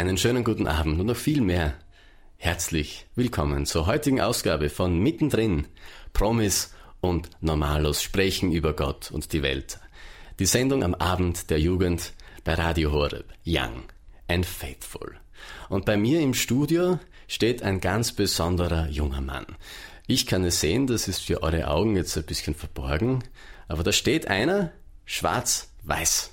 Einen schönen guten Abend und noch viel mehr. Herzlich willkommen zur heutigen Ausgabe von Mittendrin, Promis und Normalos sprechen über Gott und die Welt. Die Sendung am Abend der Jugend bei Radio Horeb, Young and Faithful. Und bei mir im Studio steht ein ganz besonderer junger Mann. Ich kann es sehen, das ist für eure Augen jetzt ein bisschen verborgen, aber da steht einer, schwarz-weiß.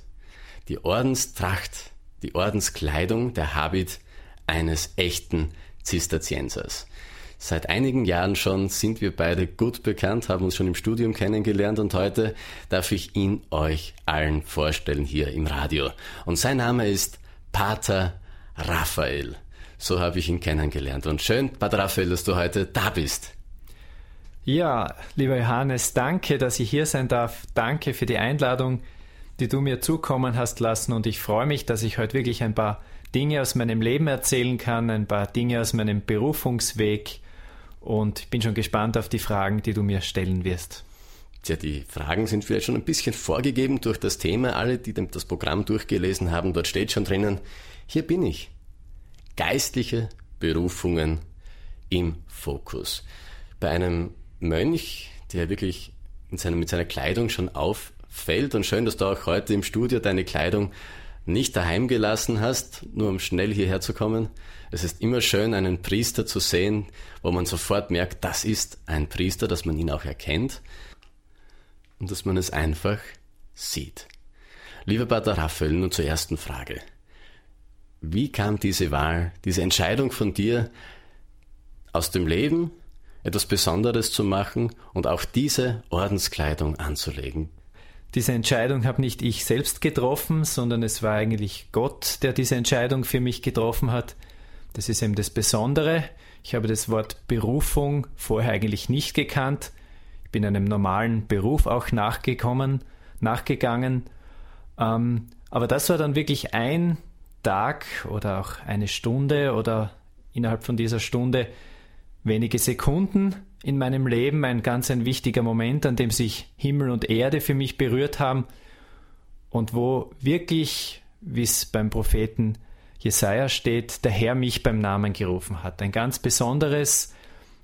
Die Ordenstracht die Ordenskleidung, der Habit eines echten Zisterziensers. Seit einigen Jahren schon sind wir beide gut bekannt, haben uns schon im Studium kennengelernt und heute darf ich ihn euch allen vorstellen hier im Radio. Und sein Name ist Pater Raphael. So habe ich ihn kennengelernt. Und schön, Pater Raphael, dass du heute da bist. Ja, lieber Johannes, danke, dass ich hier sein darf. Danke für die Einladung die du mir zukommen hast lassen. Und ich freue mich, dass ich heute wirklich ein paar Dinge aus meinem Leben erzählen kann, ein paar Dinge aus meinem Berufungsweg. Und ich bin schon gespannt auf die Fragen, die du mir stellen wirst. Tja, die Fragen sind vielleicht schon ein bisschen vorgegeben durch das Thema. Alle, die das Programm durchgelesen haben, dort steht schon drinnen, hier bin ich. Geistliche Berufungen im Fokus. Bei einem Mönch, der wirklich in seinem, mit seiner Kleidung schon auf, fällt und schön, dass du auch heute im Studio deine Kleidung nicht daheim gelassen hast, nur um schnell hierher zu kommen. Es ist immer schön, einen Priester zu sehen, wo man sofort merkt, das ist ein Priester, dass man ihn auch erkennt und dass man es einfach sieht. Lieber Pater Raphael, nun zur ersten Frage. Wie kam diese Wahl, diese Entscheidung von dir aus dem Leben, etwas Besonderes zu machen und auch diese Ordenskleidung anzulegen? Diese Entscheidung habe nicht ich selbst getroffen, sondern es war eigentlich Gott, der diese Entscheidung für mich getroffen hat. Das ist eben das Besondere. Ich habe das Wort Berufung vorher eigentlich nicht gekannt. Ich bin einem normalen Beruf auch nachgekommen, nachgegangen. Ähm, aber das war dann wirklich ein Tag oder auch eine Stunde oder innerhalb von dieser Stunde wenige Sekunden, in meinem Leben ein ganz ein wichtiger Moment, an dem sich Himmel und Erde für mich berührt haben und wo wirklich, wie es beim Propheten Jesaja steht, der Herr mich beim Namen gerufen hat. Ein ganz besonderes,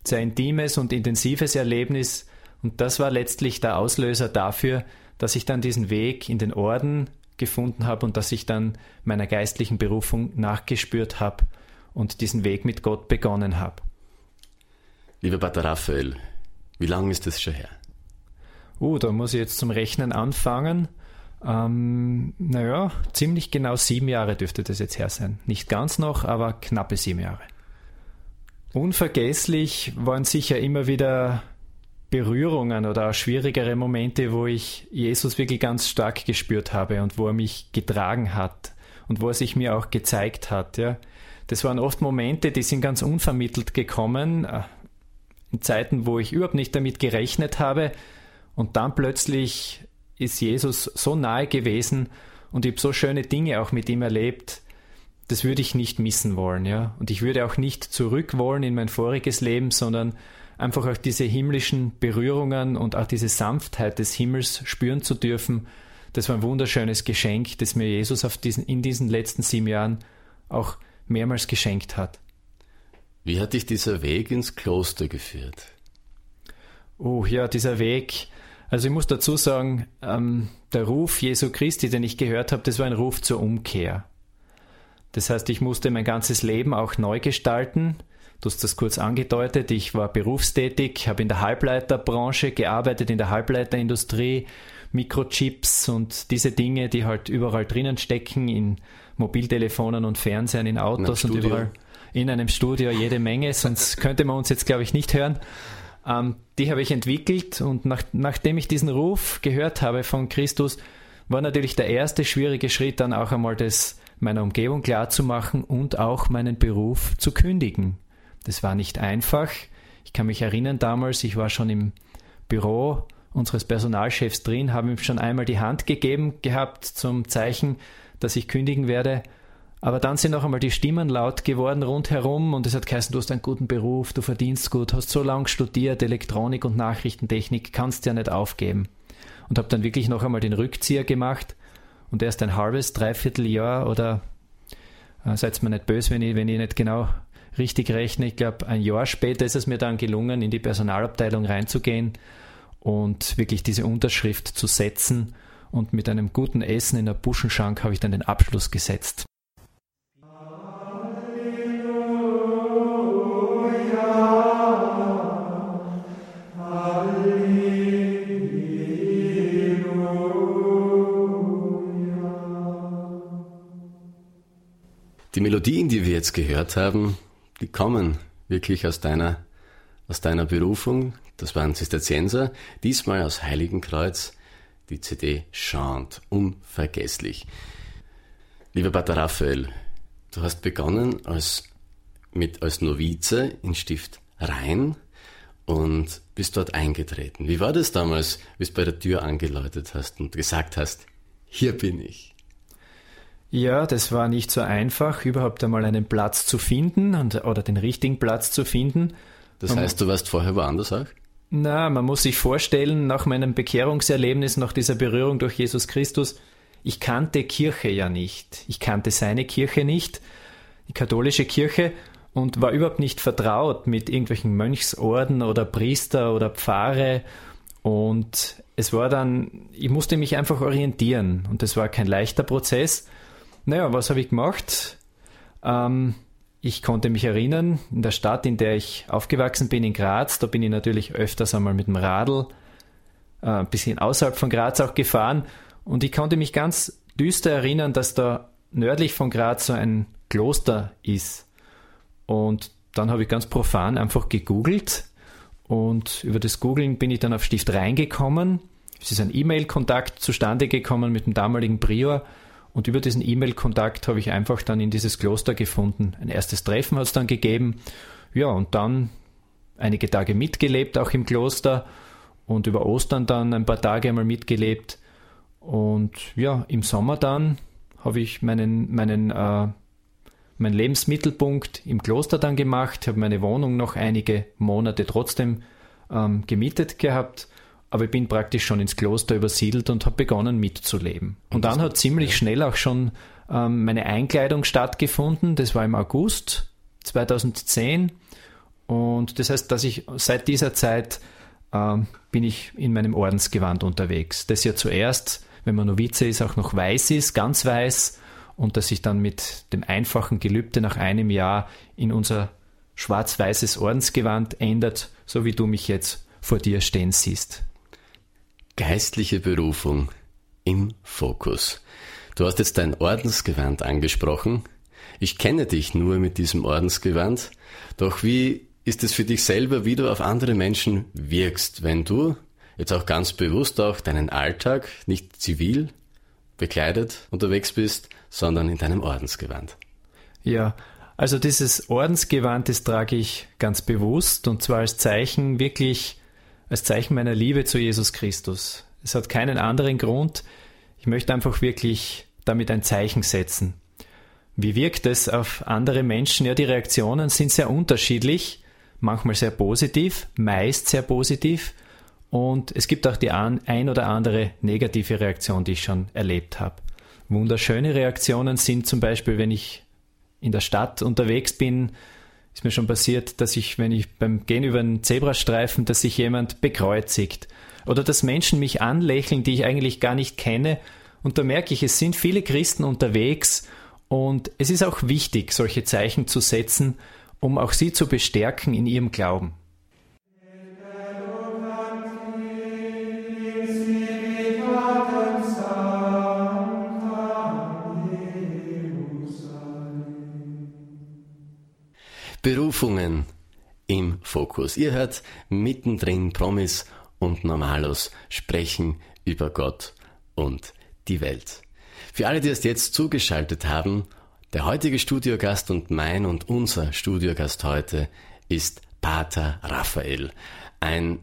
sehr intimes und intensives Erlebnis und das war letztlich der Auslöser dafür, dass ich dann diesen Weg in den Orden gefunden habe und dass ich dann meiner geistlichen Berufung nachgespürt habe und diesen Weg mit Gott begonnen habe. Lieber Pater Raphael, wie lange ist das schon her? Uh, da muss ich jetzt zum Rechnen anfangen. Ähm, naja, ziemlich genau sieben Jahre dürfte das jetzt her sein. Nicht ganz noch, aber knappe sieben Jahre. Unvergesslich waren sicher immer wieder Berührungen oder auch schwierigere Momente, wo ich Jesus wirklich ganz stark gespürt habe und wo er mich getragen hat und wo er sich mir auch gezeigt hat. Ja. Das waren oft Momente, die sind ganz unvermittelt gekommen, äh, in Zeiten, wo ich überhaupt nicht damit gerechnet habe. Und dann plötzlich ist Jesus so nahe gewesen und ich habe so schöne Dinge auch mit ihm erlebt. Das würde ich nicht missen wollen, ja. Und ich würde auch nicht zurück wollen in mein voriges Leben, sondern einfach auch diese himmlischen Berührungen und auch diese Sanftheit des Himmels spüren zu dürfen. Das war ein wunderschönes Geschenk, das mir Jesus diesen, in diesen letzten sieben Jahren auch mehrmals geschenkt hat. Wie hat dich dieser Weg ins Kloster geführt? Oh ja, dieser Weg. Also ich muss dazu sagen, ähm, der Ruf Jesu Christi, den ich gehört habe, das war ein Ruf zur Umkehr. Das heißt, ich musste mein ganzes Leben auch neu gestalten. Du hast das kurz angedeutet. Ich war berufstätig, habe in der Halbleiterbranche gearbeitet, in der Halbleiterindustrie, Mikrochips und diese Dinge, die halt überall drinnen stecken, in Mobiltelefonen und Fernsehen, in Autos und überall in einem Studio jede Menge, sonst könnte man uns jetzt, glaube ich, nicht hören. Ähm, die habe ich entwickelt und nach, nachdem ich diesen Ruf gehört habe von Christus, war natürlich der erste schwierige Schritt dann auch einmal das meiner Umgebung klarzumachen und auch meinen Beruf zu kündigen. Das war nicht einfach. Ich kann mich erinnern damals, ich war schon im Büro unseres Personalchefs drin, habe ihm schon einmal die Hand gegeben gehabt zum Zeichen, dass ich kündigen werde aber dann sind noch einmal die Stimmen laut geworden rundherum und es hat geheißen, du hast einen guten Beruf, du verdienst gut, hast so lange studiert, Elektronik und Nachrichtentechnik, kannst ja nicht aufgeben. Und habe dann wirklich noch einmal den Rückzieher gemacht und erst ein halbes, dreiviertel Jahr oder Äh, seid mir nicht böse, wenn ich, wenn ich nicht genau richtig rechne. Ich glaube, ein Jahr später ist es mir dann gelungen, in die Personalabteilung reinzugehen und wirklich diese Unterschrift zu setzen. Und mit einem guten Essen in der Buschenschank habe ich dann den Abschluss gesetzt. Die Melodien, die wir jetzt gehört haben, die kommen wirklich aus deiner, aus deiner Berufung. Das waren Zisterzienser, diesmal aus Heiligenkreuz. Die CD Chant, unvergesslich. Lieber Pater Raphael, du hast begonnen als, mit, als Novize in Stift Rhein und bist dort eingetreten. Wie war das damals, wie du bei der Tür angeläutet hast und gesagt hast, hier bin ich? Ja, das war nicht so einfach, überhaupt einmal einen Platz zu finden und, oder den richtigen Platz zu finden. Das heißt, du warst vorher woanders auch? Na, man muss sich vorstellen, nach meinem Bekehrungserlebnis, nach dieser Berührung durch Jesus Christus, ich kannte Kirche ja nicht. Ich kannte seine Kirche nicht, die katholische Kirche, und war überhaupt nicht vertraut mit irgendwelchen Mönchsorden oder Priester oder Pfarre. Und es war dann, ich musste mich einfach orientieren. Und das war kein leichter Prozess. Naja, was habe ich gemacht? Ähm, ich konnte mich erinnern, in der Stadt, in der ich aufgewachsen bin, in Graz, da bin ich natürlich öfters einmal mit dem Radl äh, ein bisschen außerhalb von Graz auch gefahren und ich konnte mich ganz düster erinnern, dass da nördlich von Graz so ein Kloster ist. Und dann habe ich ganz profan einfach gegoogelt und über das Googlen bin ich dann auf Stift reingekommen. Es ist ein E-Mail-Kontakt zustande gekommen mit dem damaligen Prior und über diesen E-Mail-Kontakt habe ich einfach dann in dieses Kloster gefunden. Ein erstes Treffen hat es dann gegeben. Ja, und dann einige Tage mitgelebt, auch im Kloster. Und über Ostern dann ein paar Tage einmal mitgelebt. Und ja, im Sommer dann habe ich meinen, meinen, äh, meinen Lebensmittelpunkt im Kloster dann gemacht, habe meine Wohnung noch einige Monate trotzdem ähm, gemietet gehabt aber ich bin praktisch schon ins Kloster übersiedelt und habe begonnen mitzuleben. Und, und dann hat ziemlich ja. schnell auch schon ähm, meine Einkleidung stattgefunden. Das war im August 2010. Und das heißt, dass ich seit dieser Zeit ähm, bin ich in meinem Ordensgewand unterwegs. Das ja zuerst, wenn man Novize ist, auch noch weiß ist, ganz weiß. Und dass sich dann mit dem einfachen Gelübde nach einem Jahr in unser schwarz-weißes Ordensgewand ändert, so wie du mich jetzt vor dir stehen siehst. Geistliche Berufung im Fokus. Du hast jetzt dein Ordensgewand angesprochen. Ich kenne dich nur mit diesem Ordensgewand. Doch wie ist es für dich selber, wie du auf andere Menschen wirkst, wenn du jetzt auch ganz bewusst auch deinen Alltag nicht zivil bekleidet unterwegs bist, sondern in deinem Ordensgewand? Ja, also dieses Ordensgewand, das trage ich ganz bewusst und zwar als Zeichen wirklich als Zeichen meiner Liebe zu Jesus Christus. Es hat keinen anderen Grund. Ich möchte einfach wirklich damit ein Zeichen setzen. Wie wirkt es auf andere Menschen? Ja, die Reaktionen sind sehr unterschiedlich, manchmal sehr positiv, meist sehr positiv. Und es gibt auch die ein oder andere negative Reaktion, die ich schon erlebt habe. Wunderschöne Reaktionen sind zum Beispiel, wenn ich in der Stadt unterwegs bin, ist mir schon passiert, dass ich, wenn ich beim Gehen über einen Zebrastreifen, dass sich jemand bekreuzigt. Oder dass Menschen mich anlächeln, die ich eigentlich gar nicht kenne. Und da merke ich, es sind viele Christen unterwegs und es ist auch wichtig, solche Zeichen zu setzen, um auch sie zu bestärken in ihrem Glauben. Berufungen im Fokus. Ihr hört mittendrin Promis und Normalos sprechen über Gott und die Welt. Für alle, die es jetzt zugeschaltet haben, der heutige Studiogast und mein und unser Studiogast heute ist Pater Raphael. Ein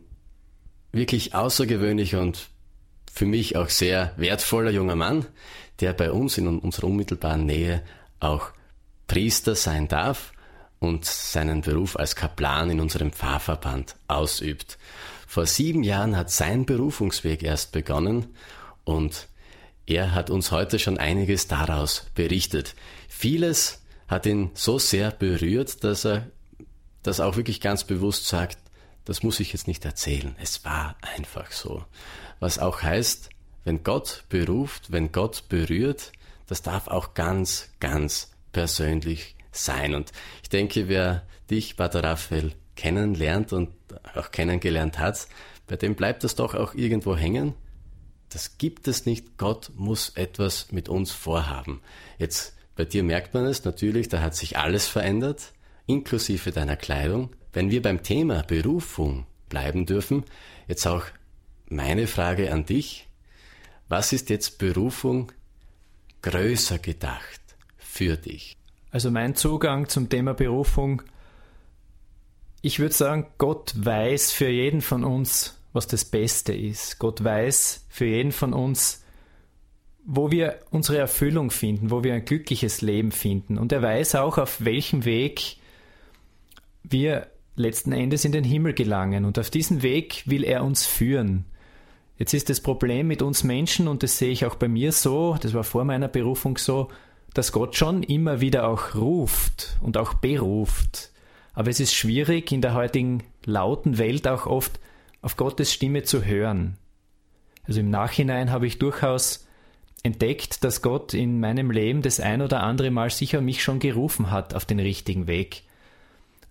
wirklich außergewöhnlicher und für mich auch sehr wertvoller junger Mann, der bei uns in unserer unmittelbaren Nähe auch Priester sein darf und seinen Beruf als Kaplan in unserem Pfarrverband ausübt. Vor sieben Jahren hat sein Berufungsweg erst begonnen und er hat uns heute schon einiges daraus berichtet. Vieles hat ihn so sehr berührt, dass er das auch wirklich ganz bewusst sagt, das muss ich jetzt nicht erzählen, es war einfach so. Was auch heißt, wenn Gott beruft, wenn Gott berührt, das darf auch ganz, ganz persönlich sein. Und ich denke, wer dich, Pater Raphael, kennenlernt und auch kennengelernt hat, bei dem bleibt das doch auch irgendwo hängen. Das gibt es nicht. Gott muss etwas mit uns vorhaben. Jetzt bei dir merkt man es natürlich, da hat sich alles verändert, inklusive deiner Kleidung. Wenn wir beim Thema Berufung bleiben dürfen, jetzt auch meine Frage an dich. Was ist jetzt Berufung größer gedacht für dich? Also mein Zugang zum Thema Berufung, ich würde sagen, Gott weiß für jeden von uns, was das Beste ist. Gott weiß für jeden von uns, wo wir unsere Erfüllung finden, wo wir ein glückliches Leben finden. Und er weiß auch, auf welchem Weg wir letzten Endes in den Himmel gelangen. Und auf diesen Weg will er uns führen. Jetzt ist das Problem mit uns Menschen, und das sehe ich auch bei mir so, das war vor meiner Berufung so, dass Gott schon immer wieder auch ruft und auch beruft. Aber es ist schwierig, in der heutigen lauten Welt auch oft auf Gottes Stimme zu hören. Also im Nachhinein habe ich durchaus entdeckt, dass Gott in meinem Leben das ein oder andere Mal sicher mich schon gerufen hat auf den richtigen Weg.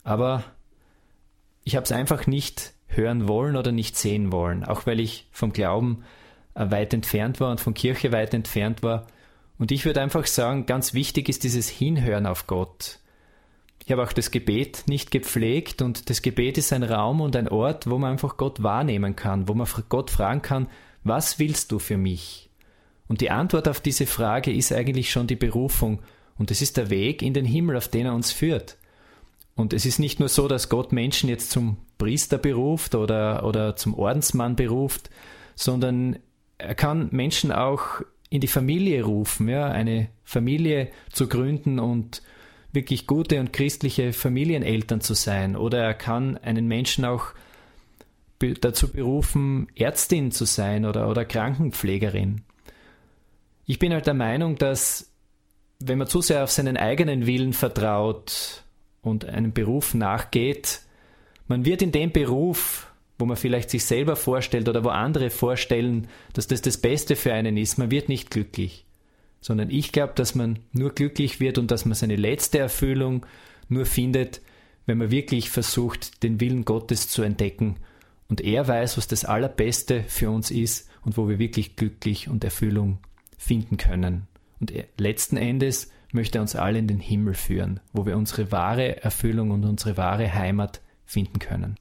Aber ich habe es einfach nicht hören wollen oder nicht sehen wollen, auch weil ich vom Glauben äh, weit entfernt war und von Kirche weit entfernt war. Und ich würde einfach sagen, ganz wichtig ist dieses Hinhören auf Gott. Ich habe auch das Gebet nicht gepflegt und das Gebet ist ein Raum und ein Ort, wo man einfach Gott wahrnehmen kann, wo man Gott fragen kann, was willst du für mich? Und die Antwort auf diese Frage ist eigentlich schon die Berufung und es ist der Weg in den Himmel, auf den er uns führt. Und es ist nicht nur so, dass Gott Menschen jetzt zum Priester beruft oder, oder zum Ordensmann beruft, sondern er kann Menschen auch in die Familie rufen, ja, eine Familie zu gründen und wirklich gute und christliche Familieneltern zu sein. Oder er kann einen Menschen auch dazu berufen, Ärztin zu sein oder, oder Krankenpflegerin. Ich bin halt der Meinung, dass wenn man zu sehr auf seinen eigenen Willen vertraut, und einem Beruf nachgeht, man wird in dem Beruf, wo man vielleicht sich selber vorstellt oder wo andere vorstellen, dass das das Beste für einen ist, man wird nicht glücklich. Sondern ich glaube, dass man nur glücklich wird und dass man seine letzte Erfüllung nur findet, wenn man wirklich versucht, den Willen Gottes zu entdecken. Und er weiß, was das Allerbeste für uns ist und wo wir wirklich glücklich und Erfüllung finden können. Und letzten Endes möchte er uns alle in den Himmel führen, wo wir unsere wahre Erfüllung und unsere wahre Heimat finden können.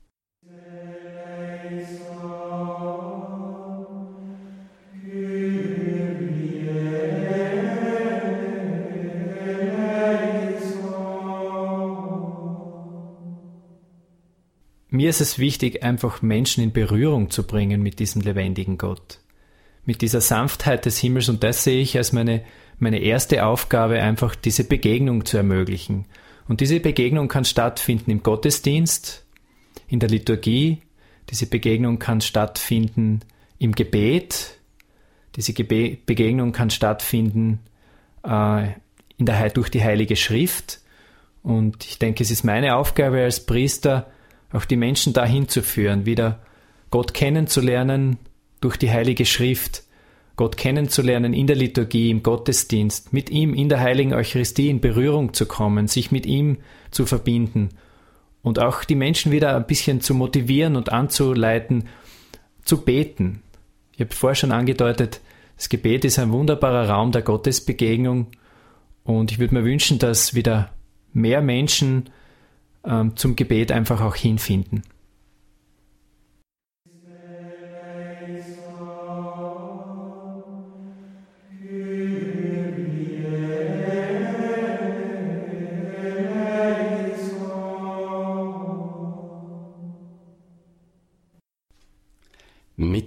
Mir ist es wichtig, einfach Menschen in Berührung zu bringen mit diesem lebendigen Gott, mit dieser Sanftheit des Himmels und das sehe ich als meine meine erste Aufgabe einfach diese Begegnung zu ermöglichen. Und diese Begegnung kann stattfinden im Gottesdienst, in der Liturgie, diese Begegnung kann stattfinden im Gebet, diese Gebe Begegnung kann stattfinden äh, in der, durch die Heilige Schrift. Und ich denke, es ist meine Aufgabe als Priester, auch die Menschen dahin zu führen, wieder Gott kennenzulernen durch die Heilige Schrift, Gott kennenzulernen in der Liturgie, im Gottesdienst, mit ihm in der heiligen Eucharistie in Berührung zu kommen, sich mit ihm zu verbinden und auch die Menschen wieder ein bisschen zu motivieren und anzuleiten, zu beten. Ich habe vorher schon angedeutet, das Gebet ist ein wunderbarer Raum der Gottesbegegnung und ich würde mir wünschen, dass wieder mehr Menschen ähm, zum Gebet einfach auch hinfinden.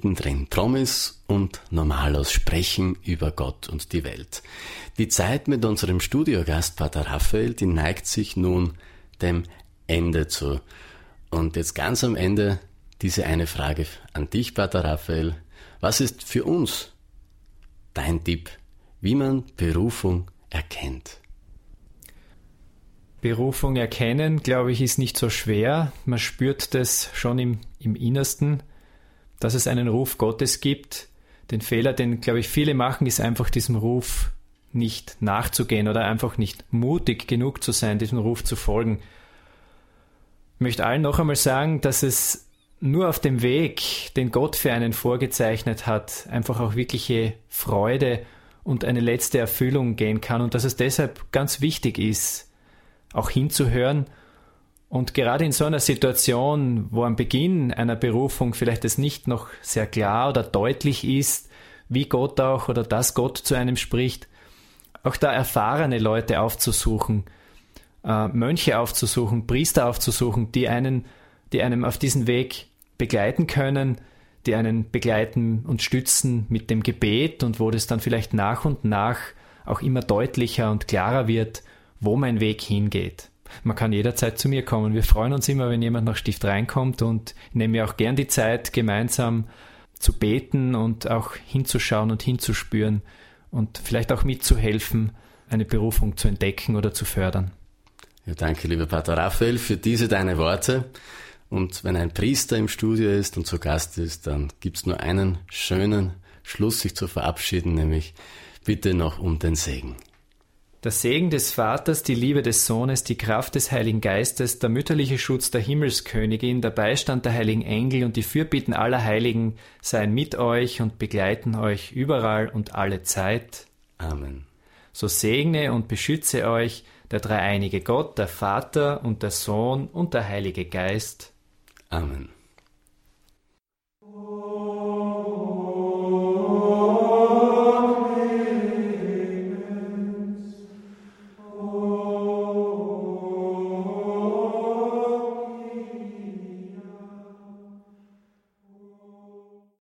mittendrin. Promis und Normalos sprechen über Gott und die Welt. Die Zeit mit unserem Studiogast Pater Raphael, die neigt sich nun dem Ende zu. Und jetzt ganz am Ende diese eine Frage an dich, Pater Raphael. Was ist für uns dein Tipp, wie man Berufung erkennt? Berufung erkennen, glaube ich, ist nicht so schwer. Man spürt das schon im, im Innersten, dass es einen Ruf Gottes gibt. Den Fehler, den, glaube ich, viele machen, ist einfach diesem Ruf nicht nachzugehen oder einfach nicht mutig genug zu sein, diesem Ruf zu folgen. Ich möchte allen noch einmal sagen, dass es nur auf dem Weg, den Gott für einen vorgezeichnet hat, einfach auch wirkliche Freude und eine letzte Erfüllung gehen kann und dass es deshalb ganz wichtig ist, auch hinzuhören und gerade in so einer Situation, wo am Beginn einer Berufung vielleicht es nicht noch sehr klar oder deutlich ist, wie Gott auch oder dass Gott zu einem spricht, auch da erfahrene Leute aufzusuchen, äh, Mönche aufzusuchen, Priester aufzusuchen, die einen, die einem auf diesen Weg begleiten können, die einen begleiten und stützen mit dem Gebet und wo das dann vielleicht nach und nach auch immer deutlicher und klarer wird, wo mein Weg hingeht. Man kann jederzeit zu mir kommen. Wir freuen uns immer, wenn jemand nach Stift reinkommt und nehmen mir auch gern die Zeit, gemeinsam zu beten und auch hinzuschauen und hinzuspüren und vielleicht auch mitzuhelfen, eine Berufung zu entdecken oder zu fördern. Ja, danke, lieber Pater Raphael, für diese deine Worte. Und wenn ein Priester im Studio ist und zu Gast ist, dann gibt's nur einen schönen Schluss, sich zu verabschieden, nämlich bitte noch um den Segen. Der Segen des Vaters, die Liebe des Sohnes, die Kraft des Heiligen Geistes, der mütterliche Schutz der Himmelskönigin, der Beistand der heiligen Engel und die Fürbitten aller Heiligen seien mit euch und begleiten euch überall und alle Zeit. Amen. So segne und beschütze euch der dreieinige Gott, der Vater und der Sohn und der Heilige Geist. Amen.